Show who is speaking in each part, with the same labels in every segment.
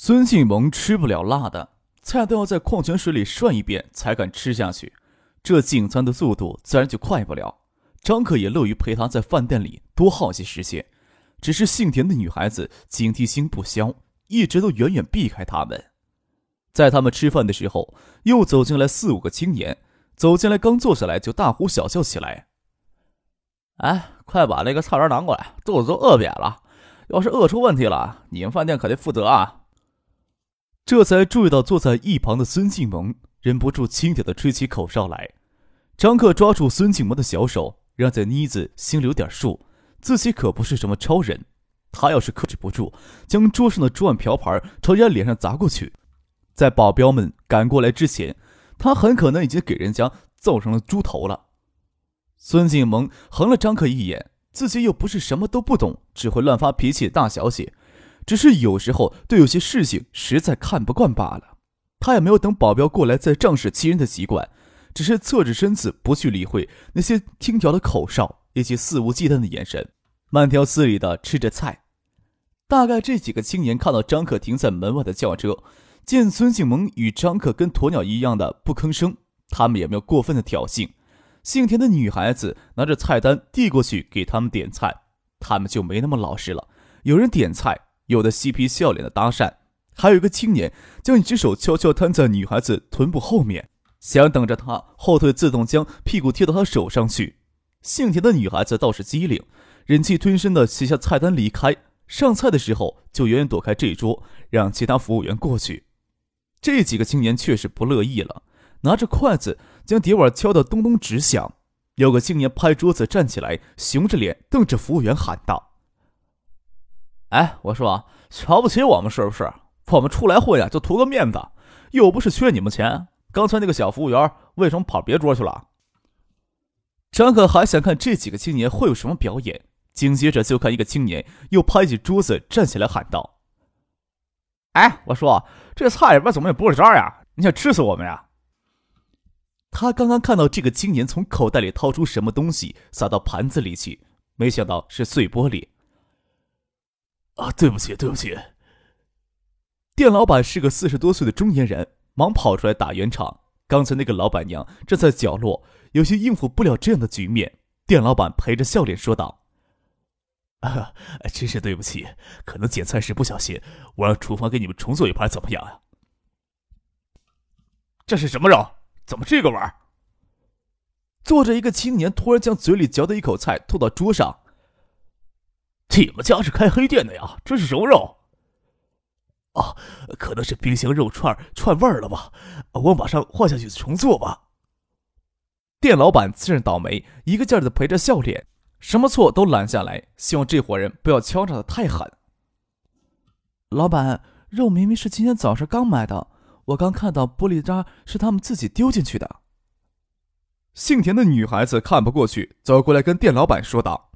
Speaker 1: 孙庆萌吃不了辣的菜，都要在矿泉水里涮一遍才敢吃下去。这进餐的速度自然就快不了。张可也乐于陪他在饭店里多耗些时间，只是姓田的女孩子警惕心不消，一直都远远避开他们。在他们吃饭的时候，又走进来四五个青年，走进来刚坐下来就大呼小叫起来：“
Speaker 2: 哎，快把那个菜单拿过来，肚子都饿扁了。要是饿出问题了，你们饭店可得负责啊！”
Speaker 1: 这才注意到坐在一旁的孙静萌，忍不住轻点的吹起口哨来。张克抓住孙静萌的小手，让这妮子心里有点数，自己可不是什么超人。他要是克制不住，将桌上的桌碗瓢盆朝人家脸上砸过去，在保镖们赶过来之前，他很可能已经给人家揍成了猪头了。孙静萌横了张克一眼，自己又不是什么都不懂，只会乱发脾气的大小姐。只是有时候对有些事情实在看不惯罢了，他也没有等保镖过来再仗势欺人的习惯，只是侧着身子不去理会那些轻佻的口哨以及肆无忌惮的眼神，慢条斯理的吃着菜。大概这几个青年看到张克停在门外的轿车，见孙静萌与张克跟鸵鸟一样的不吭声，他们也没有过分的挑衅。姓田的女孩子拿着菜单递过去给他们点菜，他们就没那么老实了，有人点菜。有的嬉皮笑脸的搭讪，还有一个青年将一只手悄悄摊在女孩子臀部后面，想等着她后退，自动将屁股贴到她手上去。姓田的女孩子倒是机灵，忍气吞声的写下菜单离开。上菜的时候就远远躲开这一桌，让其他服务员过去。这几个青年却是不乐意了，拿着筷子将碟碗敲得咚咚直响。有个青年拍桌子站起来，熊着脸瞪着服务员喊道。
Speaker 2: 哎，我说，瞧不起我们是不是？我们出来混呀，就图个面子，又不是缺你们钱。刚才那个小服务员为什么跑别桌去了？
Speaker 1: 张可还想看这几个青年会有什么表演，紧接着就看一个青年又拍起桌子站起来喊道：“
Speaker 2: 哎，我说，这菜里边怎么有玻璃渣呀？你想吃死我们呀？”
Speaker 1: 他刚刚看到这个青年从口袋里掏出什么东西撒到盘子里去，没想到是碎玻璃。啊，对不起，对不起。店老板是个四十多岁的中年人，忙跑出来打圆场。刚才那个老板娘站在角落，有些应付不了这样的局面。店老板陪着笑脸说道：“啊，真是对不起，可能捡菜时不小心，我让厨房给你们重做一盘，怎么样呀？”
Speaker 2: 这是什么肉？怎么这个味儿？
Speaker 1: 坐着一个青年突然将嘴里嚼的一口菜吐到桌上。
Speaker 2: 你们家是开黑店的呀？这是什么肉？
Speaker 1: 哦，可能是冰箱肉串串味儿了吧？我马上换下去重做吧。店老板自认倒霉，一个劲儿的陪着笑脸，什么错都揽下来，希望这伙人不要敲诈的太狠。老板，肉明明是今天早上刚买的，我刚看到玻璃渣是他们自己丢进去的。姓田的女孩子看不过去，走过来跟店老板说道：“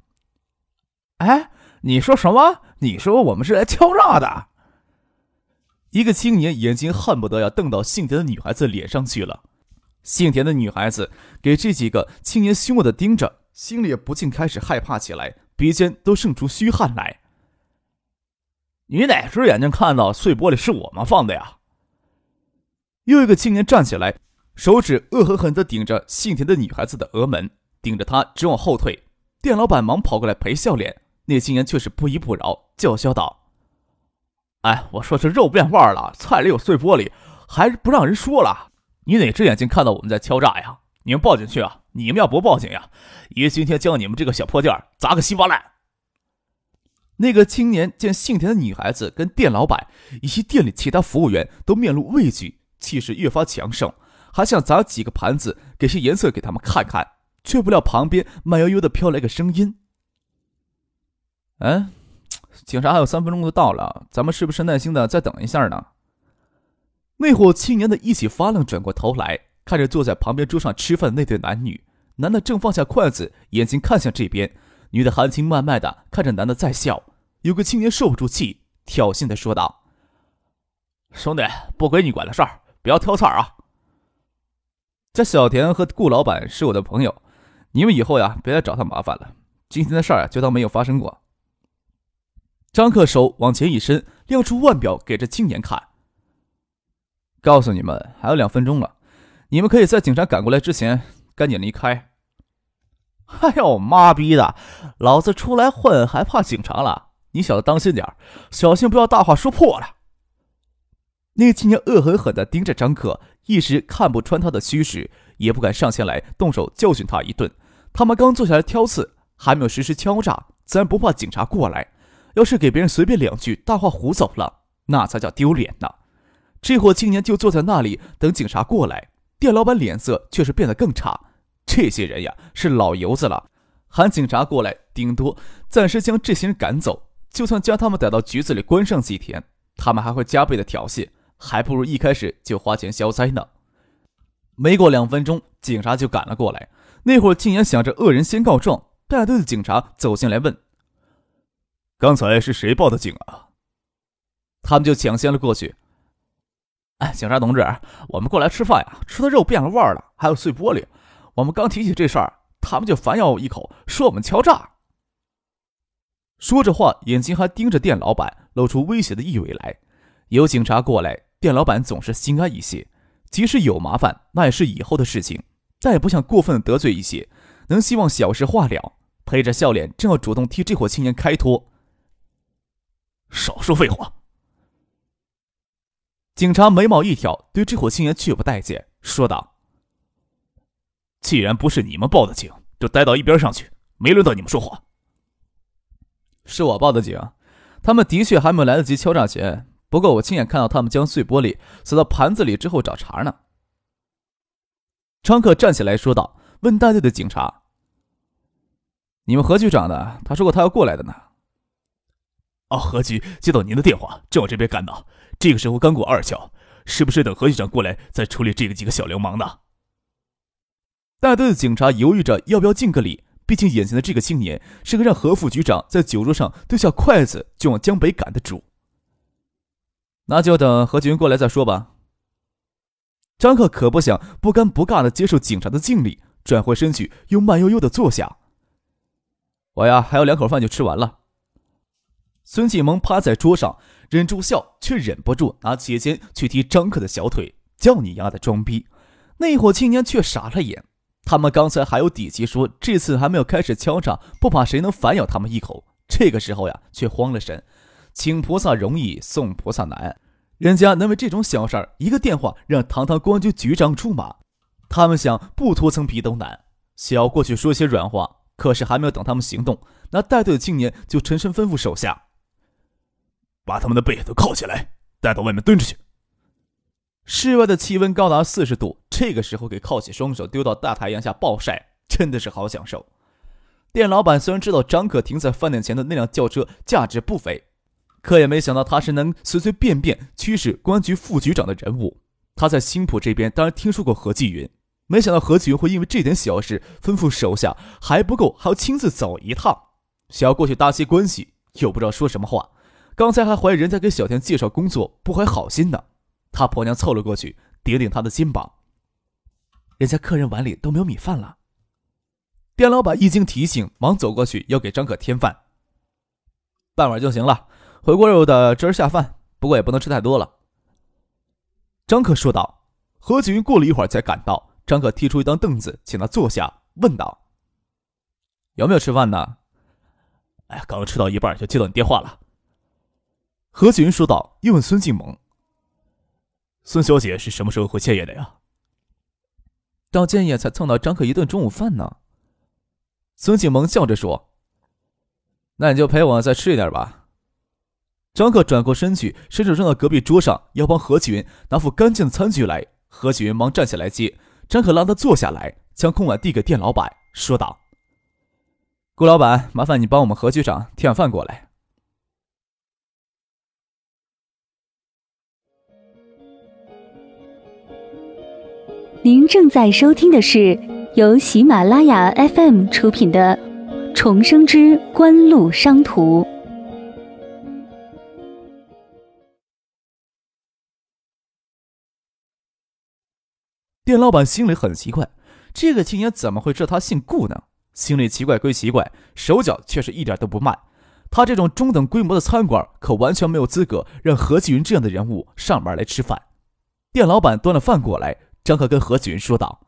Speaker 2: 哎。”你说什么？你说我们是来敲诈的？
Speaker 1: 一个青年眼睛恨不得要瞪到姓田的女孩子脸上去了。姓田的女孩子给这几个青年凶恶的盯着，心里也不禁开始害怕起来，鼻尖都渗出虚汗来。
Speaker 2: 你哪只眼睛看到碎玻璃是我们放的呀？
Speaker 1: 又一个青年站起来，手指恶狠狠地顶着姓田的女孩子的额门，顶着她直往后退。店老板忙跑过来赔笑脸。那青年却是不依不饶，叫嚣道：“
Speaker 2: 哎，我说这肉变味了，菜里有碎玻璃，还是不让人说了？你哪只眼睛看到我们在敲诈呀？你们报警去啊！你们要不报警呀，爷今天将你们这个小破店砸个稀巴烂！”
Speaker 1: 那个青年见姓田的女孩子跟店老板以及店里其他服务员都面露畏惧，气势越发强盛，还想砸几个盘子给些颜色给他们看看，却不料旁边慢悠悠的飘来个声音。嗯，警察还有三分钟就到了，咱们是不是耐心的再等一下呢？那伙青年的一起发愣，转过头来看着坐在旁边桌上吃饭的那对男女。男的正放下筷子，眼睛看向这边；女的含情脉脉的看着男的在笑。有个青年受不住气，挑衅的说道：“
Speaker 2: 兄弟，不归你管的事儿，不要挑刺儿啊！
Speaker 1: 这小田和顾老板是我的朋友，你们以后呀，别来找他麻烦了。今天的事儿就当没有发生过。”张克手往前一伸，亮出腕表给这青年看。告诉你们，还有两分钟了，你们可以在警察赶过来之前赶紧离开。
Speaker 2: 哎呦妈逼的，老子出来混还怕警察了？你小子当心点小心不要大话说破了。
Speaker 1: 那个青年恶狠狠地盯着张克，一时看不穿他的虚实，也不敢上前来动手教训他一顿。他们刚坐下来挑刺，还没有实施敲诈，自然不怕警察过来。要是给别人随便两句大话唬走了，那才叫丢脸呢。这伙青年就坐在那里等警察过来，店老板脸色却是变得更差。这些人呀，是老油子了，喊警察过来，顶多暂时将这些人赶走。就算将他们逮到局子里关上几天，他们还会加倍的挑衅，还不如一开始就花钱消灾呢。没过两分钟，警察就赶了过来。那会儿，竟然想着恶人先告状，带队的警察走进来问：“
Speaker 2: 刚才是谁报的警啊？”
Speaker 1: 他们就抢先了过去。
Speaker 2: 哎，警察同志，我们过来吃饭呀，吃的肉变了味儿了，还有碎玻璃。我们刚提起这事儿，他们就反咬我一口，说我们敲诈。
Speaker 1: 说着话，眼睛还盯着店老板，露出威胁的意味来。有警察过来，店老板总是心安一些。即使有麻烦，那也是以后的事情，再也不想过分得罪一些，能希望小事化了。陪着笑脸，正要主动替这伙青年开脱。
Speaker 2: 少说废话！
Speaker 1: 警察眉毛一挑，对这伙青年却不待见，说道：“
Speaker 2: 既然不是你们报的警，就待到一边上去，没轮到你们说话。”
Speaker 1: 是我报的警，他们的确还没来得及敲诈钱。不过我亲眼看到他们将碎玻璃塞到盘子里之后找茬呢。张克站起来说道：“问带队的警察，你们何局长的？他说过他要过来的呢。”
Speaker 2: 哦，何局接到您的电话，正往这边赶呢。这个时候刚过二桥，是不是等何局长过来再处理这个几个小流氓呢？
Speaker 1: 带队的警察犹豫着要不要敬个礼。毕竟眼前的这个青年是个让何副局长在酒桌上丢下筷子就往江北赶的主，那就等何局过来再说吧。张克可不想不尴不尬的接受警察的敬礼，转回身去又慢悠悠的坐下。我呀还有两口饭就吃完了。孙继萌趴在桌上忍住笑，却忍不住拿起肩去踢张克的小腿，叫你丫的装逼！那伙青年却傻了眼。他们刚才还有底气说这次还没有开始敲诈，不怕谁能反咬他们一口。这个时候呀，却慌了神。请菩萨容易送菩萨难，人家能为这种小事儿一个电话让堂堂公安局局长出马，他们想不脱层皮都难。想要过去说些软话，可是还没有等他们行动，那带队的青年就沉声吩咐手下：“
Speaker 2: 把他们的背都铐起来，带到外面蹲着去。”
Speaker 1: 室外的气温高达四十度，这个时候给铐起双手丢到大太阳下暴晒，真的是好享受。店老板虽然知道张可停在饭店前的那辆轿车价值不菲，可也没想到他是能随随便便驱使公安局副局长的人物。他在新浦这边当然听说过何继云，没想到何继云会因为这点小事吩咐手下还不够，还要亲自走一趟，想要过去搭些关系，又不知道说什么话。刚才还怀疑人家给小田介绍工作不怀好心呢。他婆娘凑了过去，顶顶他的肩膀。人家客人碗里都没有米饭了。店老板一经提醒，忙走过去要给张可添饭。半碗就行了，回锅肉的汁儿下饭，不过也不能吃太多了。张可说道。何景云过了一会儿才赶到，张可踢出一张凳子，请他坐下，问道：“有没有吃饭呢？”“
Speaker 2: 哎，刚吃到一半就接到你电话了。”
Speaker 1: 何景云说道，又问孙静萌。
Speaker 2: 孙小姐是什么时候回建业的呀？
Speaker 1: 到建业才蹭到张可一顿中午饭呢。孙静萌笑着说：“那你就陪我再吃一点吧。”张克转过身去，伸手扔到隔壁桌上，要帮何启云拿副干净的餐具来。何启云忙站起来接，张可拉他坐下来，将空碗递给店老板，说道：“顾老板，麻烦你帮我们何局长添碗饭过来。”
Speaker 3: 您正在收听的是由喜马拉雅 FM 出品的《重生之官路商途》。
Speaker 1: 店老板心里很奇怪，这个青年怎么会知道他姓顾呢？心里奇怪归奇怪，手脚却是一点都不慢。他这种中等规模的餐馆，可完全没有资格让何继云这样的人物上门来吃饭。店老板端了饭过来，张可跟何继云说道：“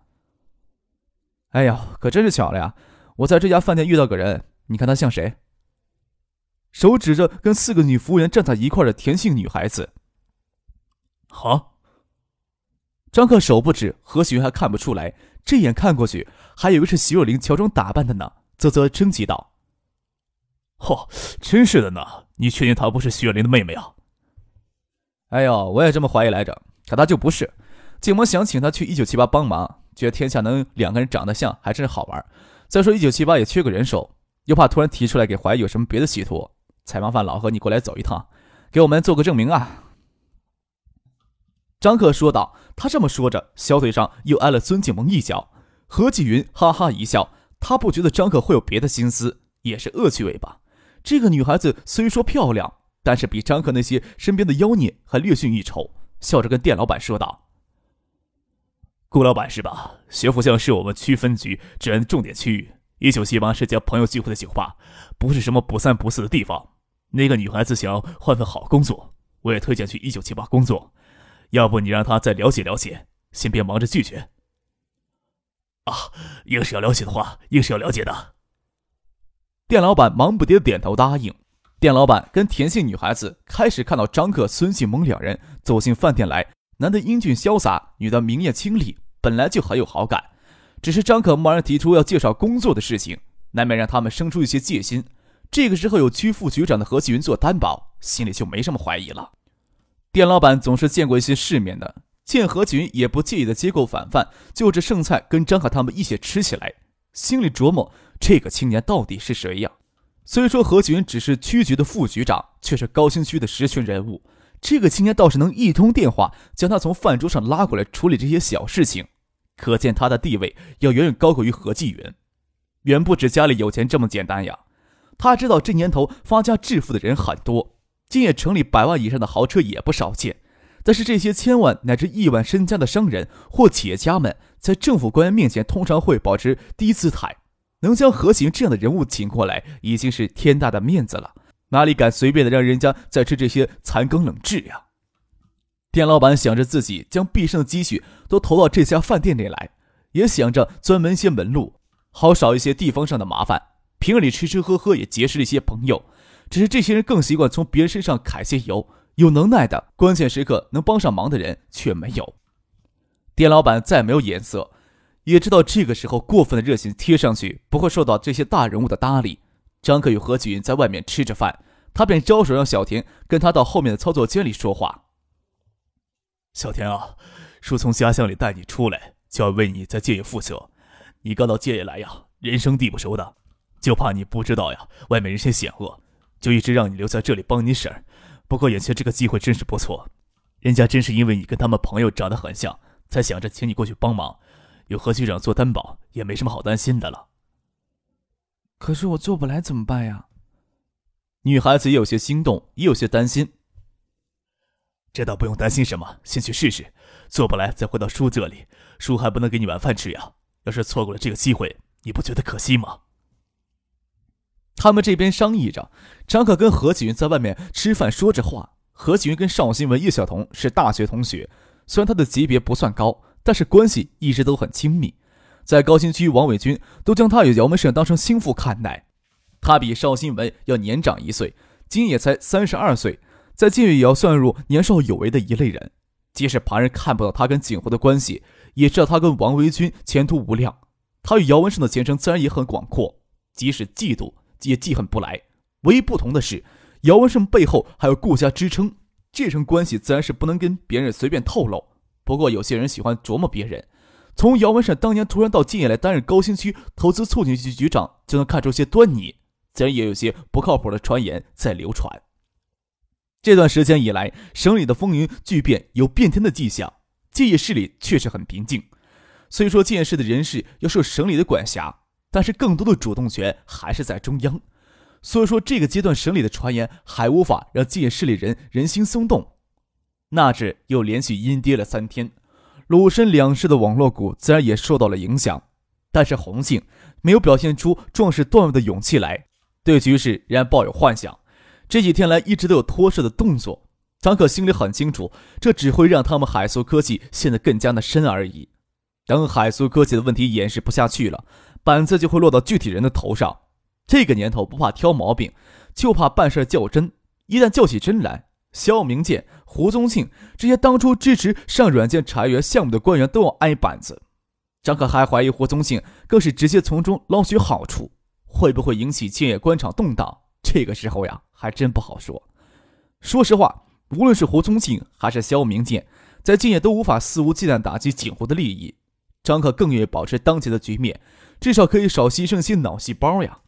Speaker 1: 哎呀，可真是巧了呀！我在这家饭店遇到个人，你看他像谁？”手指着跟四个女服务员站在一块的田姓女孩子。
Speaker 2: 好，
Speaker 1: 张克手不指，何许云还看不出来，这眼看过去，还以为是徐若琳乔装打扮的呢，啧啧称奇道。
Speaker 2: 嚯，真是的呢！你确定她不是徐若琳的妹妹啊？
Speaker 1: 哎呦，我也这么怀疑来着，可她就不是。静萌想请他去一九七八帮忙，觉得天下能两个人长得像，还真是好玩。再说一九七八也缺个人手，又怕突然提出来给怀疑有什么别的企图，才麻烦老何你过来走一趟，给我们做个证明啊！张克说道。他这么说着，小腿上又挨了孙静萌一脚。何继云哈哈一笑，他不觉得张克会有别的心思，也是恶趣味吧。这个女孩子虽说漂亮，但是比张克那些身边的妖孽还略逊一筹。笑着跟店老板说道：“
Speaker 2: 顾老板是吧？学府巷是我们区分局治安重点区域，一九七八是家朋友聚会的酒吧，不是什么不三不四的地方。那个女孩子想要换份好工作，我也推荐去一九七八工作。要不你让她再了解了解，先别忙着拒绝。”啊，硬是要了解的话，硬是要了解的。
Speaker 1: 店老板忙不迭点头答应。店老板跟田姓女孩子开始看到张克、孙庆萌两人走进饭店来，男的英俊潇洒，女的明艳清丽，本来就很有好感。只是张可贸然提出要介绍工作的事情，难免让他们生出一些戒心。这个时候有区副局长的何启云做担保，心里就没什么怀疑了。店老板总是见过一些世面的，见何启云也不介意的接过晚饭，就着剩菜跟张可他们一起吃起来，心里琢磨。这个青年到底是谁呀？虽说何启云只是区局的副局长，却是高新区的实权人物。这个青年倒是能一通电话将他从饭桌上拉过来处理这些小事情，可见他的地位要远远高过于何继云，远不止家里有钱这么简单呀。他知道这年头发家致富的人很多，今夜城里百万以上的豪车也不少见，但是这些千万乃至亿万身家的商人或企业家们，在政府官员面前通常会保持低姿态。能将何行这样的人物请过来，已经是天大的面子了，哪里敢随便的让人家再吃这些残羹冷炙呀？店老板想着自己将毕生的积蓄都投到这家饭店里来，也想着钻门些门路，好少一些地方上的麻烦。平日里吃吃喝喝也结识了一些朋友，只是这些人更习惯从别人身上揩些油，有能耐的关键时刻能帮上忙的人却没有。店老板再没有眼色。也知道这个时候过分的热情贴上去不会受到这些大人物的搭理。张克与何启云在外面吃着饭，他便招手让小田跟他到后面的操作间里说话。
Speaker 2: 小田啊，叔从家乡里带你出来，就要为你在界里负责。你刚到界里来呀，人生地不熟的，就怕你不知道呀，外面人心险恶，就一直让你留在这里帮你婶儿。不过眼前这个机会真是不错，人家真是因为你跟他们朋友长得很像，才想着请你过去帮忙。有何局长做担保，也没什么好担心的了。
Speaker 4: 可是我做不来怎么办呀？
Speaker 1: 女孩子也有些心动，也有些担心。
Speaker 2: 这倒不用担心什么，先去试试，做不来再回到叔这里，叔还不能给你晚饭吃呀。要是错过了这个机会，你不觉得可惜吗？
Speaker 1: 他们这边商议着，张可跟何启云在外面吃饭说着话。何启云跟邵新文、叶晓彤是大学同学，虽然他的级别不算高。但是关系一直都很亲密，在高新区，王伟军都将他与姚文胜当成心腹看待。他比邵新文要年长一岁，今也才三十二岁，在晋也要算入年少有为的一类人。即使旁人看不到他跟景湖的关系，也知道他跟王维军前途无量。他与姚文胜的前程自然也很广阔，即使嫉妒也记恨不来。唯一不同的是，姚文胜背后还有顾家支撑，这层关系自然是不能跟别人随便透露。不过，有些人喜欢琢磨别人。从姚文胜当年突然到晋野来担任高新区投资促进局局长，就能看出些端倪。自然也有些不靠谱的传言在流传。这段时间以来，省里的风云巨变有变天的迹象，建业市里确实很平静。虽说建业市的人事要受省里的管辖，但是更多的主动权还是在中央。所以说，这个阶段省里的传言还无法让建业市里人人心松动。那日又连续阴跌了三天，鲁深两市的网络股自然也受到了影响。但是红杏没有表现出壮士断腕的勇气来，对局势仍然抱有幻想。这几天来一直都有脱市的动作，张可心里很清楚，这只会让他们海苏科技陷得更加的深而已。等海苏科技的问题掩饰不下去了，板子就会落到具体人的头上。这个年头不怕挑毛病，就怕办事较真。一旦较起真来，肖明建、胡宗庆这些当初支持上软件茶园项目的官员都要挨板子。张可还怀疑胡宗庆更是直接从中捞取好处，会不会引起建业官场动荡？这个时候呀，还真不好说。说实话，无论是胡宗庆还是肖明建，在建业都无法肆无忌惮打击景湖的利益。张可更愿意保持当前的局面，至少可以少牺牲些脑细胞呀。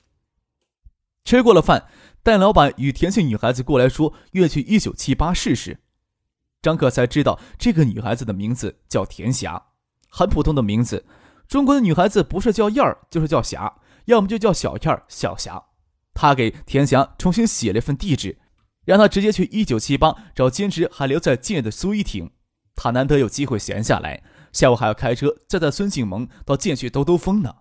Speaker 1: 吃过了饭，戴老板与田姓女孩子过来说愿去一九七八试试。张可才知道这个女孩子的名字叫田霞，很普通的名字。中国的女孩子不是叫燕儿，就是叫霞，要么就叫小燕儿、小霞。他给田霞重新写了一份地址，让他直接去一九七八找兼职还留在建的苏一婷。他难得有机会闲下来，下午还要开车再带孙静萌到建去兜兜风呢。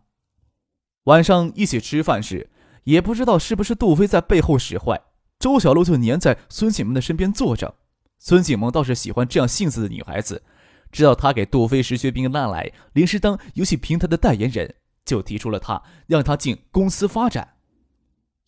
Speaker 1: 晚上一起吃饭时。也不知道是不是杜飞在背后使坏，周小璐就黏在孙景萌的身边坐着。孙景萌倒是喜欢这样性子的女孩子，知道他给杜飞石学兵拉来临时当游戏平台的代言人，就提出了他让他进公司发展。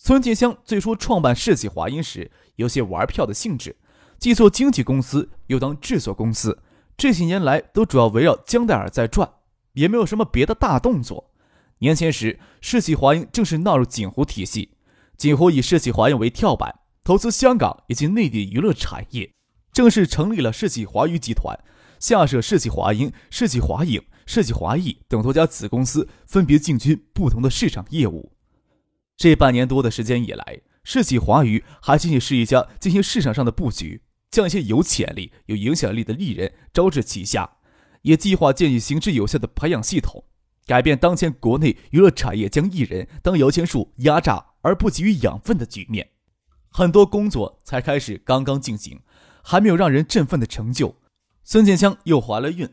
Speaker 1: 孙建香最初创办世纪华音时，有些玩票的性质，既做经纪公司又当制作公司，这些年来都主要围绕江黛尔在转，也没有什么别的大动作。年前时，世纪华映正式纳入锦湖体系，锦湖以世纪华映为跳板，投资香港以及内地娱乐产业，正式成立了世纪华娱集团，下设世纪华音、世纪华影、世纪华艺等多家子公司，分别进军不同的市场业务。这半年多的时间以来，世纪华娱还仅仅是一家进行市场上的布局，将一些有潜力、有影响力的艺人招至旗下，也计划建立行之有效的培养系统。改变当前国内娱乐产业将艺人当摇钱树压榨而不给予养分的局面，很多工作才开始刚刚进行，还没有让人振奋的成就。孙建香又怀了孕，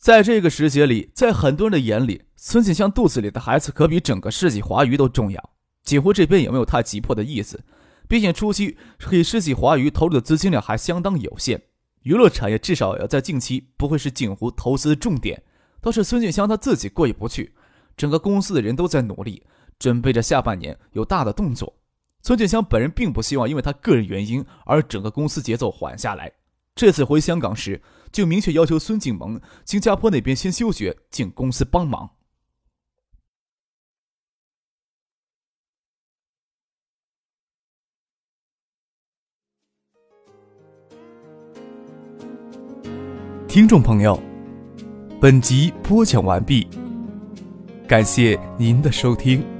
Speaker 1: 在这个时节里，在很多人的眼里，孙建香肚子里的孩子可比整个世纪华娱都重要。锦湖这边也没有太急迫的意思，毕竟初期给世纪华娱投入的资金量还相当有限，娱乐产业至少要在近期不会是锦湖投资的重点。倒是孙建香他自己过意不去，整个公司的人都在努力，准备着下半年有大的动作。孙建香本人并不希望因为他个人原因而整个公司节奏缓下来。这次回香港时，就明确要求孙静萌新加坡那边先休学，进公司帮忙。听众朋友。本集播讲完毕，感谢您的收听。